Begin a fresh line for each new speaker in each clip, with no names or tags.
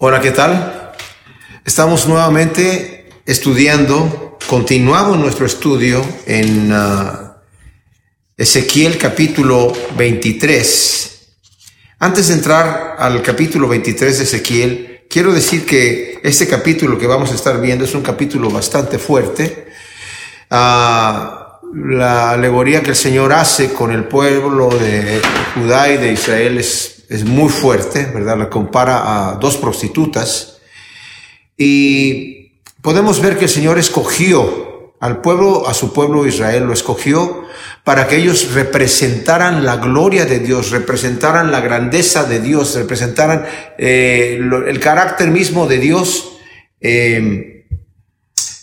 Hola, ¿qué tal? Estamos nuevamente estudiando, continuamos nuestro estudio en uh, Ezequiel capítulo 23. Antes de entrar al capítulo 23 de Ezequiel, quiero decir que este capítulo que vamos a estar viendo es un capítulo bastante fuerte. Uh, la alegoría que el Señor hace con el pueblo de Judá y de Israel es es muy fuerte, ¿verdad? La compara a dos prostitutas. Y podemos ver que el Señor escogió al pueblo, a su pueblo Israel, lo escogió para que ellos representaran la gloria de Dios, representaran la grandeza de Dios, representaran eh, el carácter mismo de Dios eh,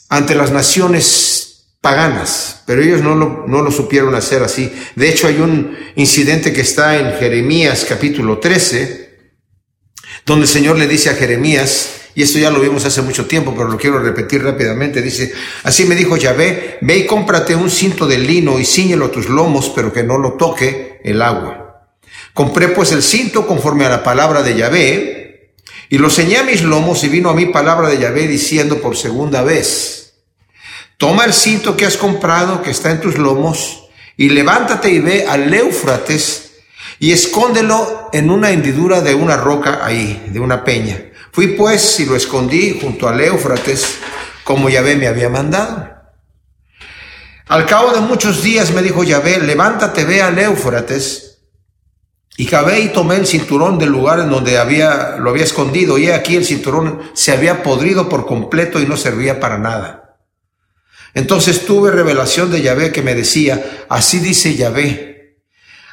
ante las naciones paganas, pero ellos no lo, no lo supieron hacer así. De hecho, hay un incidente que está en Jeremías capítulo 13, donde el Señor le dice a Jeremías, y esto ya lo vimos hace mucho tiempo, pero lo quiero repetir rápidamente, dice, así me dijo Yahvé, ve y cómprate un cinto de lino y ciñelo a tus lomos, pero que no lo toque el agua. Compré pues el cinto conforme a la palabra de Yahvé, y lo ceñé a mis lomos y vino a mí palabra de Yahvé diciendo por segunda vez, Toma el cinto que has comprado, que está en tus lomos, y levántate y ve al Éufrates y escóndelo en una hendidura de una roca ahí, de una peña. Fui pues y lo escondí junto al Éufrates, como Yahvé me había mandado. Al cabo de muchos días me dijo Yahvé, levántate, ve al Éufrates. Y cabé y tomé el cinturón del lugar en donde había, lo había escondido, y aquí el cinturón se había podrido por completo y no servía para nada. Entonces tuve revelación de Yahvé que me decía, así dice Yahvé,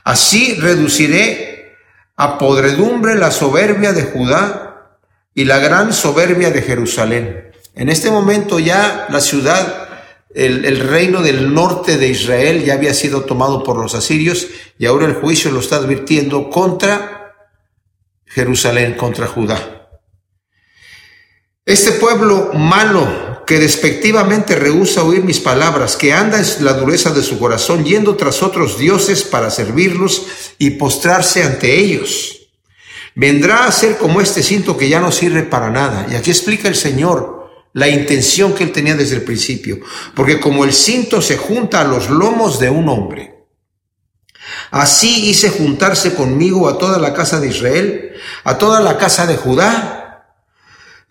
así reduciré a podredumbre la soberbia de Judá y la gran soberbia de Jerusalén. En este momento ya la ciudad, el, reino del norte de Israel ya había sido tomado por los asirios y ahora el juicio lo está advirtiendo contra Jerusalén, contra Judá. Este pueblo malo que despectivamente rehúsa oír mis palabras, que anda en la dureza de su corazón, yendo tras otros dioses para servirlos y postrarse ante ellos. Vendrá a ser como este cinto que ya no sirve para nada. Y aquí explica el Señor la intención que él tenía desde el principio. Porque como el cinto se junta a los lomos de un hombre, así hice juntarse conmigo a toda la casa de Israel, a toda la casa de Judá,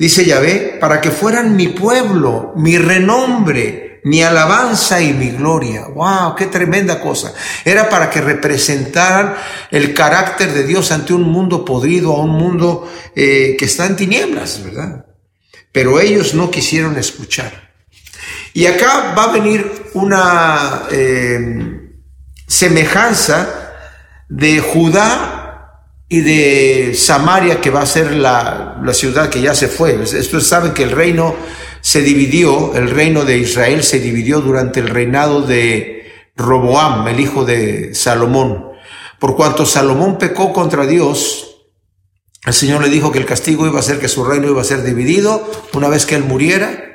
dice Yahvé, para que fueran mi pueblo, mi renombre, mi alabanza y mi gloria. ¡Wow! ¡Qué tremenda cosa! Era para que representaran el carácter de Dios ante un mundo podrido, a un mundo eh, que está en tinieblas, ¿verdad? Pero ellos no quisieron escuchar. Y acá va a venir una eh, semejanza de Judá y de Samaria, que va a ser la, la, ciudad que ya se fue. Ustedes saben que el reino se dividió, el reino de Israel se dividió durante el reinado de Roboam, el hijo de Salomón. Por cuanto Salomón pecó contra Dios, el Señor le dijo que el castigo iba a ser que su reino iba a ser dividido una vez que él muriera.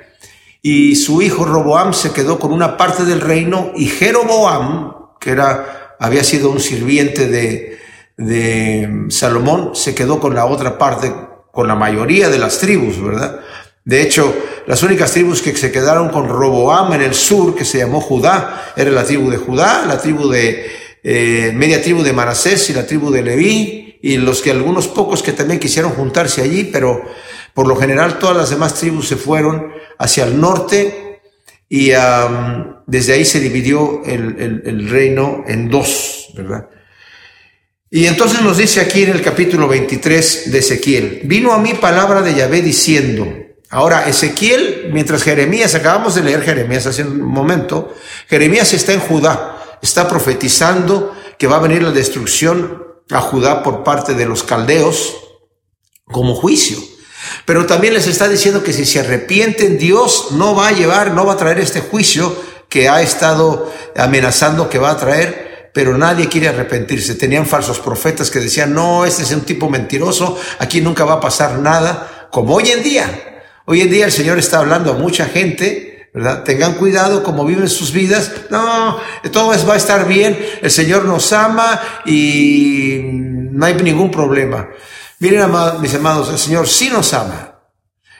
Y su hijo Roboam se quedó con una parte del reino y Jeroboam, que era, había sido un sirviente de, de Salomón se quedó con la otra parte, con la mayoría de las tribus, ¿verdad? De hecho, las únicas tribus que se quedaron con Roboam en el sur, que se llamó Judá, era la tribu de Judá, la tribu de, eh, media tribu de Manasés y la tribu de Leví, y los que algunos pocos que también quisieron juntarse allí, pero por lo general todas las demás tribus se fueron hacia el norte y desde ahí se dividió el, el, el reino en dos, ¿verdad? Y entonces nos dice aquí en el capítulo 23 de Ezequiel, vino a mí palabra de Yahvé diciendo, ahora Ezequiel, mientras Jeremías, acabamos de leer Jeremías hace un momento, Jeremías está en Judá, está profetizando que va a venir la destrucción a Judá por parte de los caldeos como juicio. Pero también les está diciendo que si se arrepienten, Dios no va a llevar, no va a traer este juicio que ha estado amenazando que va a traer, pero nadie quiere arrepentirse. Tenían falsos profetas que decían, no, este es un tipo mentiroso, aquí nunca va a pasar nada, como hoy en día. Hoy en día el Señor está hablando a mucha gente, ¿verdad? Tengan cuidado como viven sus vidas. No, todo va a estar bien, el Señor nos ama y no hay ningún problema. Miren, mis hermanos, el Señor sí nos ama.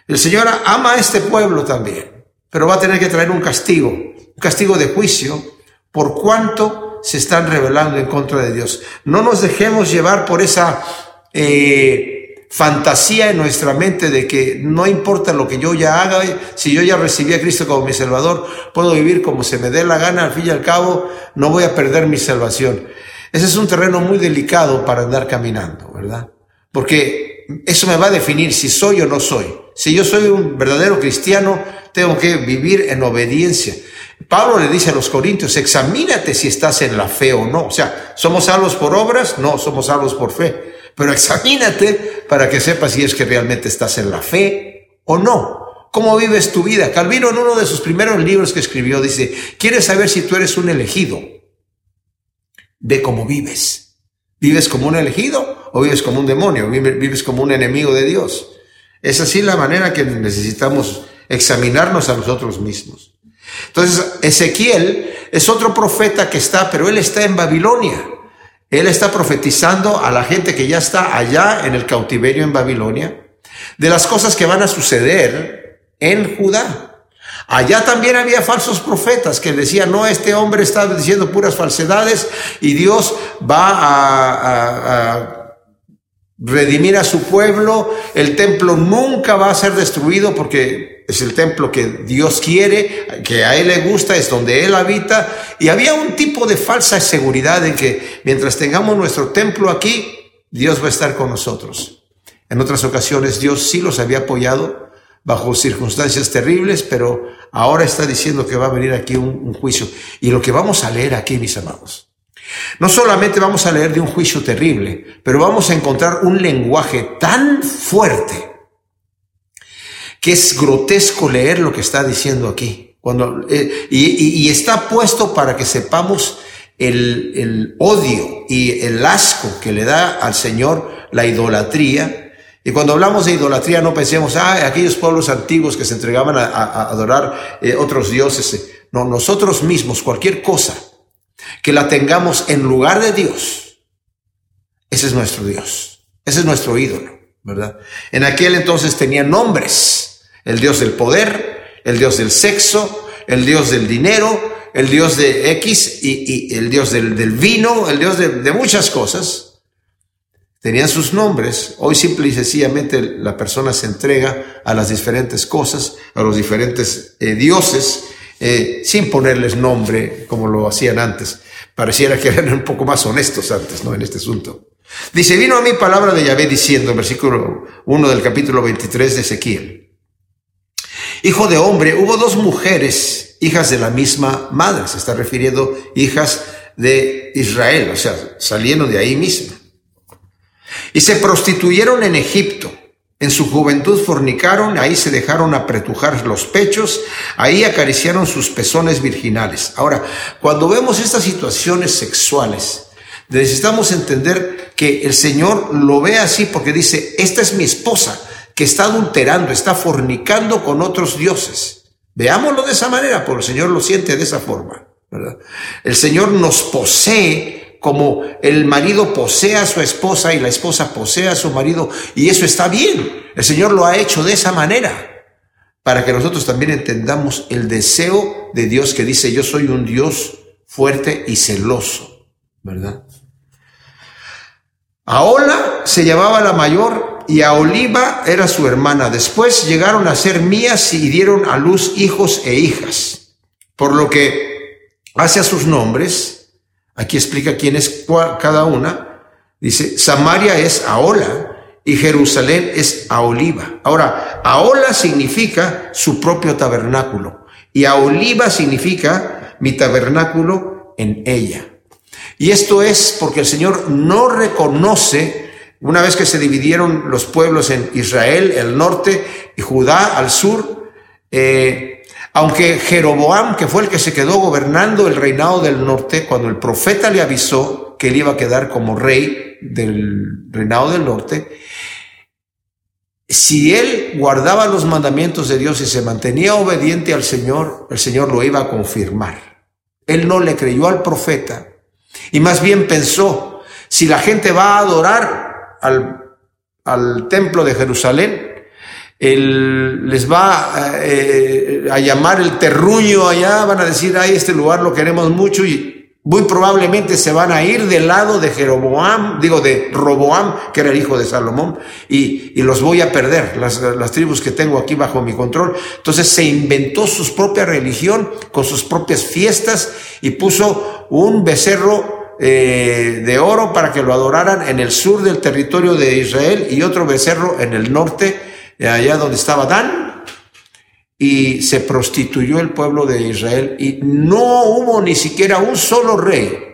El Señor ama a este pueblo también, pero va a tener que traer un castigo, un castigo de juicio, por cuanto se están rebelando en contra de Dios. No nos dejemos llevar por esa eh, fantasía en nuestra mente de que no importa lo que yo ya haga, si yo ya recibí a Cristo como mi Salvador, puedo vivir como se me dé la gana, al fin y al cabo no voy a perder mi salvación. Ese es un terreno muy delicado para andar caminando, ¿verdad? Porque eso me va a definir si soy o no soy. Si yo soy un verdadero cristiano, tengo que vivir en obediencia. Pablo le dice a los corintios, examínate si estás en la fe o no. O sea, ¿somos salvos por obras? No, somos salvos por fe. Pero examínate para que sepas si es que realmente estás en la fe o no. ¿Cómo vives tu vida? Calvino en uno de sus primeros libros que escribió dice, ¿quieres saber si tú eres un elegido? Ve cómo vives. ¿Vives como un elegido o vives como un demonio? ¿Vives como un enemigo de Dios? Es así la manera que necesitamos examinarnos a nosotros mismos. Entonces, Ezequiel es otro profeta que está, pero él está en Babilonia. Él está profetizando a la gente que ya está allá en el cautiverio en Babilonia de las cosas que van a suceder en Judá. Allá también había falsos profetas que decían, no, este hombre está diciendo puras falsedades y Dios va a, redimir a su pueblo, el templo nunca va a ser destruido porque es el templo que Dios quiere, que a Él le gusta, es donde Él habita. Y había un tipo de falsa seguridad en que mientras tengamos nuestro templo aquí, Dios va a estar con nosotros. En otras ocasiones Dios sí los había apoyado, bajo circunstancias terribles, pero ahora está diciendo que va a venir aquí un, juicio. Y lo que vamos a leer aquí, mis amados, no solamente vamos a leer de un juicio terrible, pero vamos a encontrar un lenguaje tan fuerte que es grotesco leer lo que está diciendo aquí. Cuando, eh, y, está puesto para que sepamos el, odio y el asco que le da al Señor la idolatría y cuando hablamos de idolatría no pensemos, ah, aquellos pueblos antiguos que se entregaban a, adorar eh, otros dioses. No, nosotros mismos, cualquier cosa que la tengamos en lugar de Dios, ese es nuestro Dios, ese es nuestro ídolo, ¿verdad? En aquel entonces tenían nombres, el Dios del poder, el Dios del sexo, el Dios del dinero, el Dios de X y, el Dios del, vino, el Dios de muchas cosas tenían sus nombres. Hoy simple y sencillamente la persona se entrega a las diferentes cosas, a los diferentes eh, dioses, eh, sin ponerles nombre como lo hacían antes. Pareciera que eran un poco más honestos antes, ¿no? En este asunto. Dice, vino a mí palabra de Yahvé diciendo, versículo 1 del capítulo 23 de Ezequiel. Hijo de hombre, hubo dos mujeres, hijas de la misma madre, se está refiriendo hijas de Israel, o sea, saliendo de ahí mismo. Y se prostituyeron en Egipto. En su juventud fornicaron, ahí se dejaron apretujar los pechos, ahí acariciaron sus pezones virginales. Ahora, cuando vemos estas situaciones sexuales, necesitamos entender que el Señor lo ve así porque dice, esta es mi esposa que está adulterando, está fornicando con otros dioses. Veámoslo de esa manera, porque el Señor lo siente de esa forma. El Señor nos posee como el marido posee a su esposa y la esposa posee a su marido, y eso está bien. El Señor lo ha hecho de esa manera, para que nosotros también entendamos el deseo de Dios que dice, yo soy un Dios fuerte y celoso, ¿verdad? Ola se llamaba la mayor y a Oliva era su hermana. Después llegaron a ser mías y dieron a luz hijos e hijas. Por lo que hacia sus nombres, Aquí explica quién es cada una. Dice, Samaria es Aola y Jerusalén es Aoliva. Ahora, Aola significa su propio tabernáculo y Aoliva significa mi tabernáculo en ella. Y esto es porque el Señor no reconoce, una vez que se dividieron los pueblos en Israel, el norte, y Judá al sur, eh, aunque Jeroboam, que fue el que se quedó gobernando el reinado del norte, cuando el profeta le avisó que él iba a quedar como rey del reinado del norte, si él guardaba los mandamientos de Dios y se mantenía obediente al Señor, el Señor lo iba a confirmar. Él no le creyó al profeta y más bien pensó, si la gente va a adorar al al templo de Jerusalén, les va eh, a llamar el terruño allá, van a decir, ay, este lugar lo queremos mucho y muy probablemente se van a ir del lado de Jeroboam, digo de Roboam, que era el hijo de Salomón, y, y los voy a perder, las, las, tribus que tengo aquí bajo mi control. Entonces se inventó su propia religión con sus propias fiestas y puso un becerro eh, de oro para que lo adoraran en el sur del territorio de Israel y otro becerro en el norte, allá donde estaba Dan, y se prostituyó el pueblo de Israel y no hubo ni siquiera un solo rey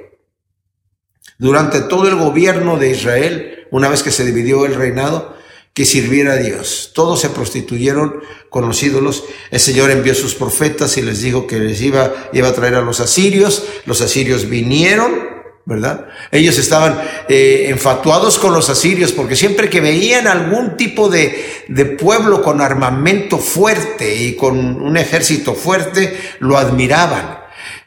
durante todo el gobierno de Israel, una vez que se dividió el reinado, que sirviera a Dios. Todos se prostituyeron con los ídolos. El Señor envió sus profetas y les dijo que les iba, iba a traer a los asirios. Los asirios vinieron ¿verdad? Ellos estaban eh, enfatuados con los asirios porque siempre que veían algún tipo de, de, pueblo con armamento fuerte y con un ejército fuerte, lo admiraban,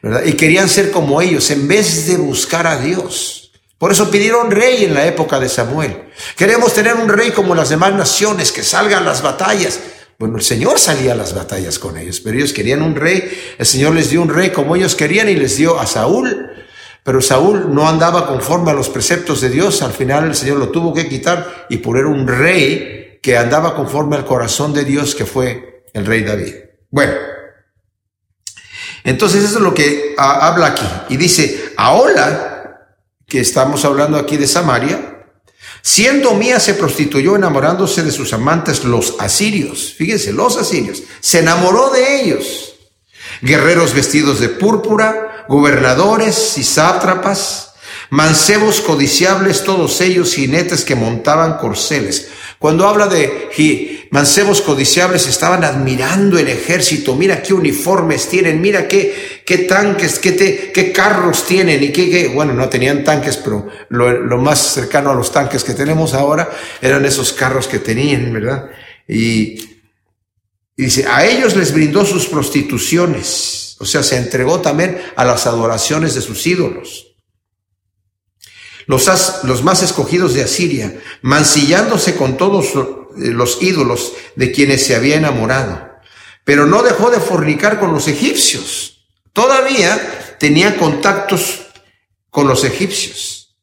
¿verdad? Y querían ser como ellos en vez de buscar a Dios. Por eso pidieron rey en la época de Samuel. Queremos tener un rey como las demás naciones, que salgan las batallas. Bueno, el Señor salía a las batallas con ellos, pero ellos querían un rey. El Señor les dio un rey como ellos querían y les dio a Saúl pero Saúl no andaba conforme a los preceptos de Dios, al final el Señor lo tuvo que quitar y poner un rey que andaba conforme al corazón de Dios, que fue el rey David. Bueno, entonces eso es lo que habla aquí. Y dice, ahora que estamos hablando aquí de Samaria, siendo mía se prostituyó enamorándose de sus amantes los asirios. Fíjense, los asirios. Se enamoró de ellos. Guerreros vestidos de púrpura, gobernadores y sátrapas, mancebos codiciables, todos ellos jinetes que montaban corceles. Cuando habla de mancebos codiciables, estaban admirando el ejército. Mira qué uniformes tienen, mira qué, qué tanques, qué, qué carros tienen y qué, bueno, no tenían tanques, pero lo, lo, más cercano a los tanques que tenemos ahora eran esos carros que tenían, ¿verdad? Y, y dice, a ellos les brindó sus prostituciones o sea, se entregó también a las adoraciones de sus ídolos. Los, los más escogidos de Asiria, mancillándose con todos los ídolos de quienes se había enamorado. Pero no dejó de fornicar con los egipcios. Todavía tenía contactos con los egipcios.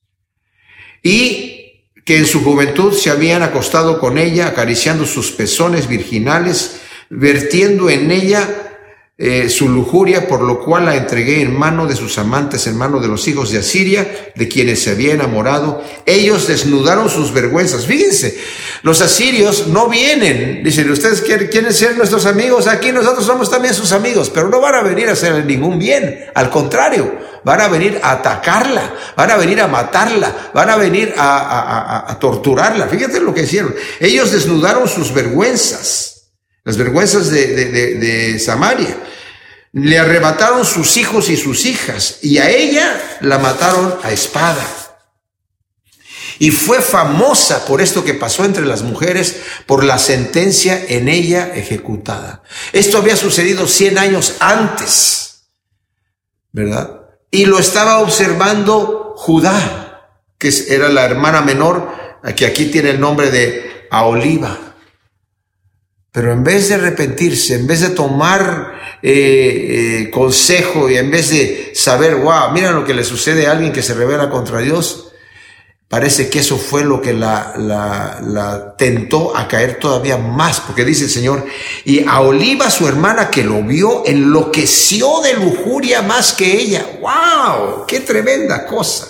Y que en su juventud se habían acostado con ella, acariciando sus pezones virginales, vertiendo en ella eh, su lujuria, por lo cual la entregué en mano de sus amantes, en mano de los hijos de Asiria, de quienes se había enamorado. Ellos desnudaron sus vergüenzas. Fíjense, los asirios no vienen, dicen, ustedes quieren, ser nuestros amigos, aquí nosotros somos también sus amigos, pero no van a venir a hacer ningún bien, al contrario, van a venir a atacarla, van a venir a matarla, van a venir a, torturarla. Fíjate lo que hicieron. Ellos desnudaron sus vergüenzas las vergüenzas de, Samaria. Le arrebataron sus hijos y sus hijas y a ella la mataron a espada. Y fue famosa por esto que pasó entre las mujeres, por la sentencia en ella ejecutada. Esto había sucedido 100 años antes, ¿verdad? Y lo estaba observando Judá, que era la hermana menor, que aquí tiene el nombre de Aoliva. Pero en vez de arrepentirse, en vez de tomar eh, eh, consejo y en vez de saber, wow, mira lo que le sucede a alguien que se revela contra Dios, parece que eso fue lo que la, la, la tentó a caer todavía más, porque dice el Señor, y a Oliva, su hermana que lo vio, enloqueció de lujuria más que ella. ¡Wow! ¡Qué tremenda cosa!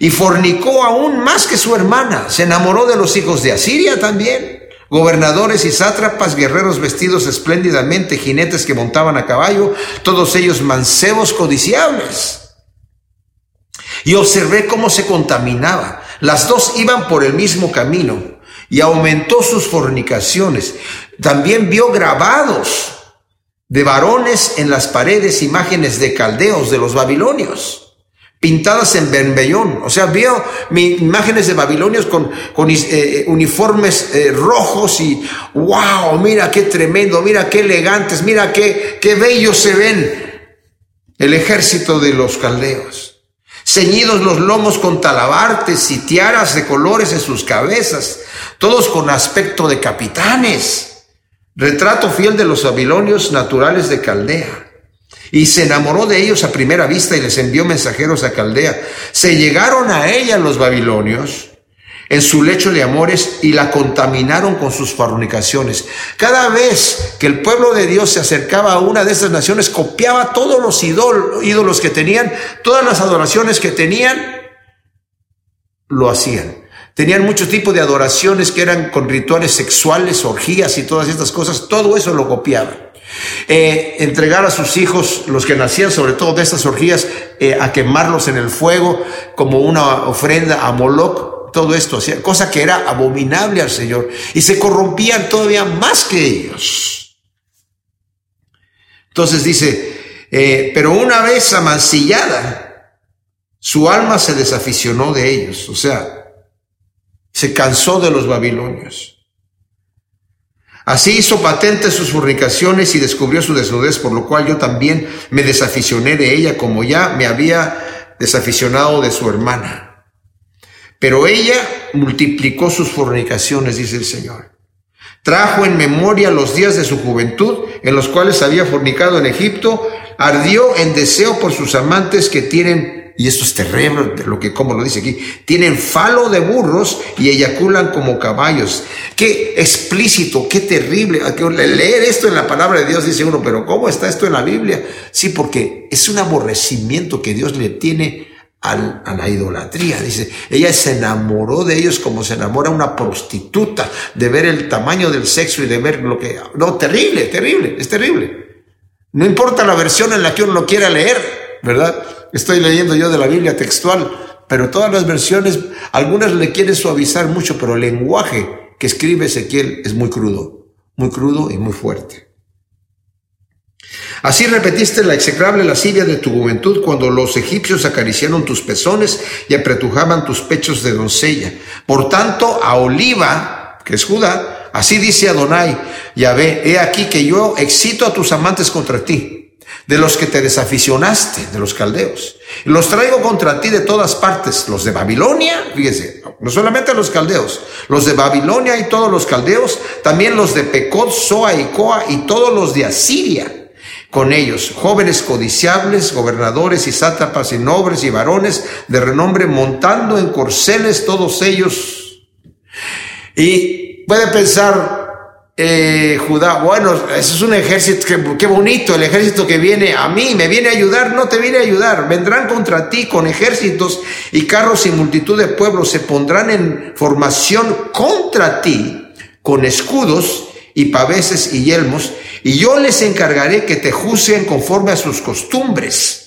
Y fornicó aún más que su hermana, se enamoró de los hijos de Asiria también gobernadores y sátrapas, guerreros vestidos espléndidamente, jinetes que montaban a caballo, todos ellos mancebos codiciables. Y observé cómo se contaminaba. Las dos iban por el mismo camino y aumentó sus fornicaciones. También vio grabados de varones en las paredes imágenes de caldeos de los babilonios pintadas en Benbellón. O sea, vio imágenes de babilonios con, con eh, eh, uniformes eh, rojos y wow, mira qué tremendo, mira qué elegantes, mira qué, qué bellos se ven el ejército de los caldeos. ceñidos los lomos con talabartes y tiaras de colores en sus cabezas, todos con aspecto de capitanes. Retrato fiel de los babilonios naturales de Caldea. Y se enamoró de ellos a primera vista y les envió mensajeros a Caldea. Se llegaron a ella los babilonios en su lecho de amores y la contaminaron con sus fornicaciones. Cada vez que el pueblo de Dios se acercaba a una de esas naciones, copiaba todos los ídolos que tenían, todas las adoraciones que tenían, lo hacían. Tenían mucho tipo de adoraciones que eran con rituales sexuales, orgías y todas estas cosas, todo eso lo copiaban. Eh, entregar a sus hijos, los que nacían sobre todo de estas orgías, eh, a quemarlos en el fuego como una ofrenda a Moloch, todo esto, cosa que era abominable al Señor, y se corrompían todavía más que ellos. Entonces dice, eh, pero una vez amancillada, su alma se desaficionó de ellos, o sea, se cansó de los babilonios. Así hizo patente sus fornicaciones y descubrió su desnudez, por lo cual yo también me desaficioné de ella como ya me había desaficionado de su hermana. Pero ella multiplicó sus fornicaciones, dice el Señor. Trajo en memoria los días de su juventud, en los cuales había fornicado en Egipto, ardió en deseo por sus amantes que tienen, y esto es terrible, lo que como lo dice aquí, tienen falo de burros y eyaculan como caballos. Qué explícito, qué terrible. Leer esto en la palabra de Dios dice uno, pero ¿cómo está esto en la Biblia? Sí, porque es un aborrecimiento que Dios le tiene a la idolatría. Dice, ella se enamoró de ellos como se enamora una prostituta, de ver el tamaño del sexo y de ver lo que... No, terrible, terrible, es terrible. No importa la versión en la que uno lo quiera leer, ¿verdad? Estoy leyendo yo de la Biblia textual, pero todas las versiones, algunas le quieren suavizar mucho, pero el lenguaje que escribe Ezequiel es muy crudo, muy crudo y muy fuerte. Así repetiste la execrable lascivia de tu juventud cuando los egipcios acariciaron tus pezones y apretujaban tus pechos de doncella. Por tanto, a Oliva, que es Judá, así dice Adonai, Yahvé, he aquí que yo excito a tus amantes contra ti, de los que te desaficionaste, de los caldeos. Los traigo contra ti de todas partes, los de Babilonia, fíjese, no solamente los caldeos, los de Babilonia y todos los caldeos, también los de Pecot, Soa y Coa y todos los de Asiria con ellos, jóvenes codiciables, gobernadores y sátrapas y nobles y varones de renombre montando en corceles todos ellos. Y puede pensar eh, Judá, bueno, eso es un ejército, qué, bonito, el ejército que viene a mí, me viene a ayudar, no te viene a ayudar, vendrán contra ti con ejércitos y carros y multitud de pueblos, se pondrán en formación contra ti con escudos y paveses y yelmos, y yo les encargaré que te juzguen conforme a sus costumbres.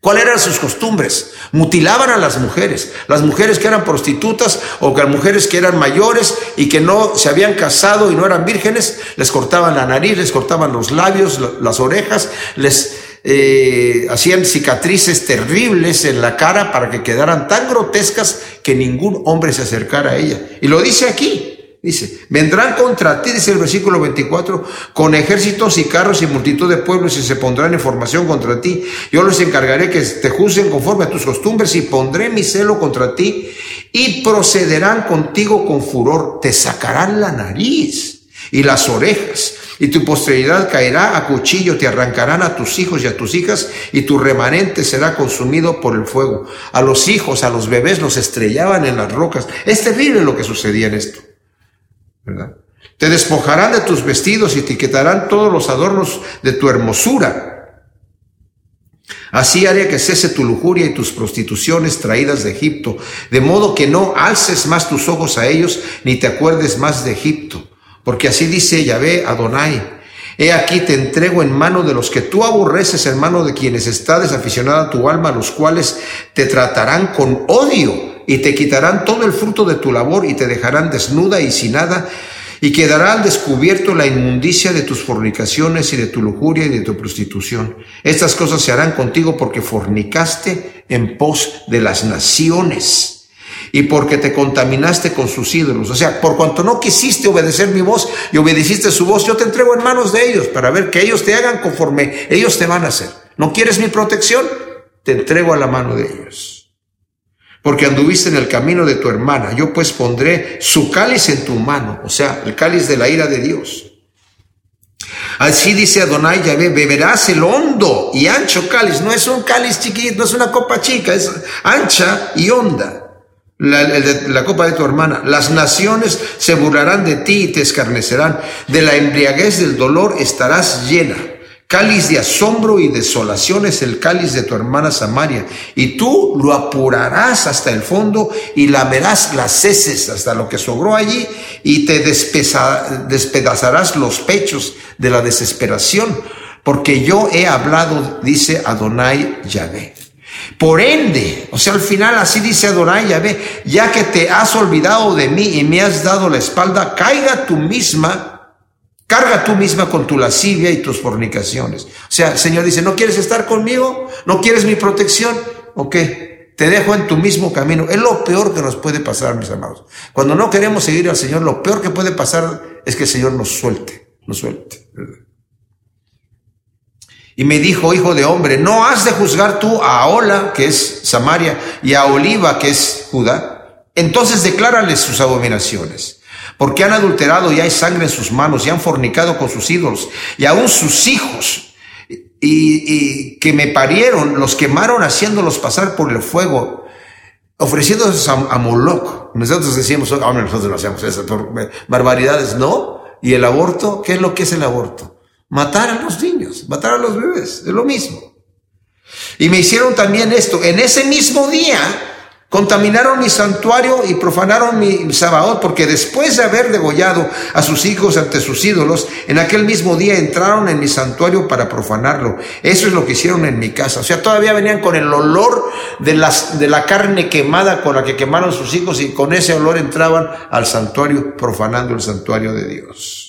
¿Cuáles eran sus costumbres? Mutilaban a las mujeres, las mujeres que eran prostitutas o que mujeres que eran mayores y que no se habían casado y no eran vírgenes, les cortaban la nariz, les cortaban los labios, las orejas, les eh, hacían cicatrices terribles en la cara para que quedaran tan grotescas que ningún hombre se acercara a ella. Y lo dice aquí, Dice, vendrán contra ti, dice el versículo 24, con ejércitos y carros y multitud de pueblos y se pondrán en formación contra ti. Yo les encargaré que te juzguen conforme a tus costumbres y pondré mi celo contra ti y procederán contigo con furor. Te sacarán la nariz y las orejas y tu posteridad caerá a cuchillo, te arrancarán a tus hijos y a tus hijas, y tu remanente será consumido por el fuego. A los hijos, a los bebés los estrellaban en las rocas. Es terrible lo que sucedía en esto. Te despojarán de tus vestidos y te quitarán todos los adornos de tu hermosura. Así haré que cese tu lujuria y tus prostituciones traídas de Egipto, de modo que no alces más tus ojos a ellos, ni te acuerdes más de Egipto. Porque así dice Yahvé Adonai, He aquí te entrego en mano de los que tú aborreces, en mano de quienes está desaficionada tu alma, los cuales te tratarán con odio y te quitarán todo el fruto de tu labor y te dejarán desnuda y sin nada, y quedará al descubierto la inmundicia de tus fornicaciones y de tu lujuria y de tu prostitución. Estas cosas se harán contigo porque fornicaste en pos de las naciones y porque te contaminaste con sus ídolos. O sea, por cuanto no quisiste obedecer mi voz y obedeciste su voz, yo te entrego en manos de ellos para ver que ellos te hagan conforme ellos te van a hacer. ¿No quieres mi protección? te entrego a la mano de ellos. Porque anduviste en el camino de tu hermana, yo pues pondré su cáliz en tu mano, o sea, el cáliz de la ira de Dios. Así dice Adonai Yahvé, beberás el hondo y ancho cáliz. No es un cáliz chiquito, no es una copa chica, es ancha y honda. La, la, copa de tu hermana. Las naciones se burlarán de ti y te escarnecerán. De la embriaguez del dolor estarás llena. Cáliz de asombro y desolación es el cáliz de tu hermana Samaria, y tú lo apurarás hasta el fondo y lamerás las heces hasta lo que sobró allí, y te despedazarás los pechos de la desesperación, porque yo he hablado, dice Adonai Yahvé. Por ende, o sea, al final así dice Adonai Yahvé, ya que te has olvidado de mí y me has dado la espalda, caiga tú misma Carga tú misma con tu lascivia y tus fornicaciones. O sea, el Señor dice, ¿no quieres estar conmigo? ¿No quieres mi protección? ¿O qué? Te dejo en tu mismo camino. Es lo peor que nos puede pasar, mis amados. Cuando no queremos seguir al Señor, lo peor que puede pasar es que el Señor nos suelte, nos suelte. Y me dijo, hijo de hombre, no has de juzgar tú a Ola, que es Samaria, y a Oliva, que es Judá. Entonces declárales sus abominaciones porque han adulterado y hay sangre en sus manos y han fornicado con sus ídolos y aún sus hijos y, que me parieron los quemaron haciéndolos pasar por el fuego ofreciéndolos a, Moloch. Nosotros decíamos, oh, nosotros no hacemos eso, barbaridades, no. Y el aborto, ¿qué es lo que es el aborto? Matar a los niños, matar a los bebés, es lo mismo. Y me hicieron también esto. En ese mismo día, Contaminaron mi santuario y profanaron mi Sabaoth, porque después de haber degollado a sus hijos ante sus ídolos, en aquel mismo día entraron en mi santuario para profanarlo. Eso es lo que hicieron en mi casa. O sea, todavía venían con el olor de, las, de la carne quemada con la que quemaron sus hijos y con ese olor entraban al santuario, profanando el santuario de Dios.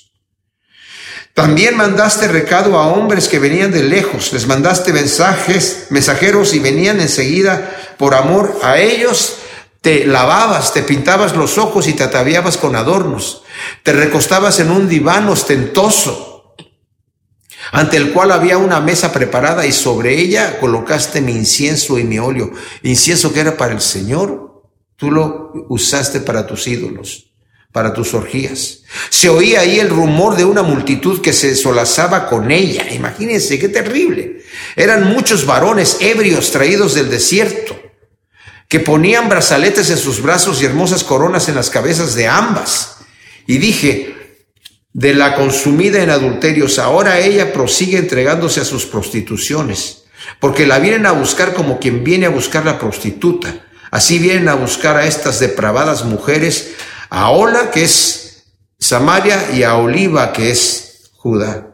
También mandaste recado a hombres que venían de lejos, les mandaste mensajes, mensajeros y venían enseguida por amor a ellos. Te lavabas, te pintabas los ojos y te ataviabas con adornos. Te recostabas en un diván ostentoso, ante el cual había una mesa preparada y sobre ella colocaste mi incienso y mi óleo. Incienso que era para el Señor, tú lo usaste para tus ídolos para tus orgías. Se oía ahí el rumor de una multitud que se solazaba con ella. Imagínense, qué terrible. Eran muchos varones ebrios traídos del desierto, que ponían brazaletes en sus brazos y hermosas coronas en las cabezas de ambas. Y dije, de la consumida en adulterios, ahora ella prosigue entregándose a sus prostituciones, porque la vienen a buscar como quien viene a buscar la prostituta. Así vienen a buscar a estas depravadas mujeres a Ola, que es Samaria, y a Oliva, que es Judá.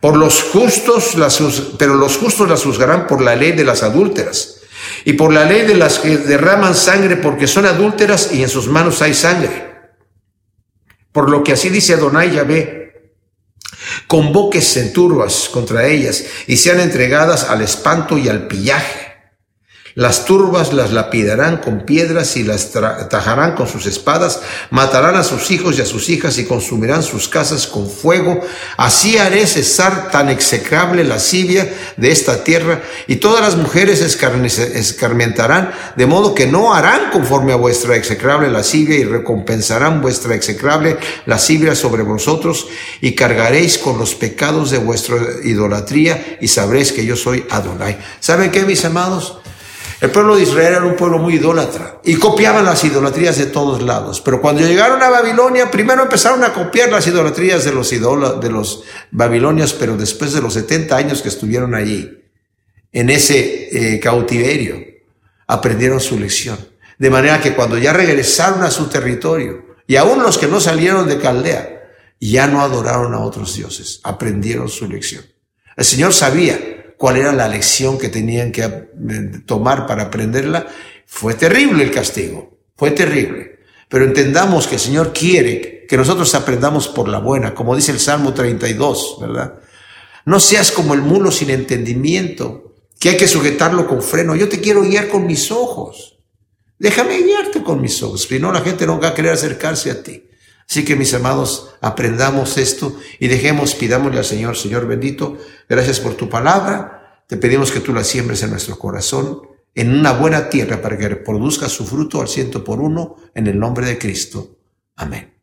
Por los justos, las, pero los justos las juzgarán por la ley de las adúlteras y por la ley de las que derraman sangre porque son adúlteras y en sus manos hay sangre. Por lo que así dice Adonai Yahvé, convoques en turbas contra ellas y sean entregadas al espanto y al pillaje las turbas las lapidarán con piedras y las tajarán con sus espadas, matarán a sus hijos y a sus hijas y consumirán sus casas con fuego. Así haré cesar tan execrable lascivia de esta tierra y todas las mujeres escarmentarán, de modo que no harán conforme a vuestra execrable lascivia y recompensarán vuestra execrable lascivia sobre vosotros y cargaréis con los pecados de vuestra idolatría y sabréis que yo soy Adonai. ¿Saben qué, mis amados? El pueblo de Israel era un pueblo muy idólatra y copiaban las idolatrías de todos lados. Pero cuando llegaron a Babilonia, primero empezaron a copiar las idolatrías de los, de los babilonios, pero después de los 70 años que estuvieron allí, en ese eh, cautiverio, aprendieron su lección. De manera que cuando ya regresaron a su territorio, y aún los que no salieron de Caldea, ya no adoraron a otros dioses, aprendieron su lección. El Señor sabía cuál era la lección que tenían que tomar para aprenderla, fue terrible el castigo, fue terrible. Pero entendamos que el Señor quiere que nosotros aprendamos por la buena, como dice el Salmo 32, ¿verdad? No seas como el mulo sin entendimiento, que hay que sujetarlo con freno. Yo te quiero guiar con mis ojos. Déjame guiarte con mis ojos, si no la gente no va a querer acercarse a ti. Así que mis amados, aprendamos esto y dejemos, pidámosle al Señor, Señor bendito, gracias por tu palabra. te pedimos que tú la siembres en nuestro corazón, en una buena tierra para que reproduzca su fruto al ciento por uno, en el nombre de Cristo. Amén.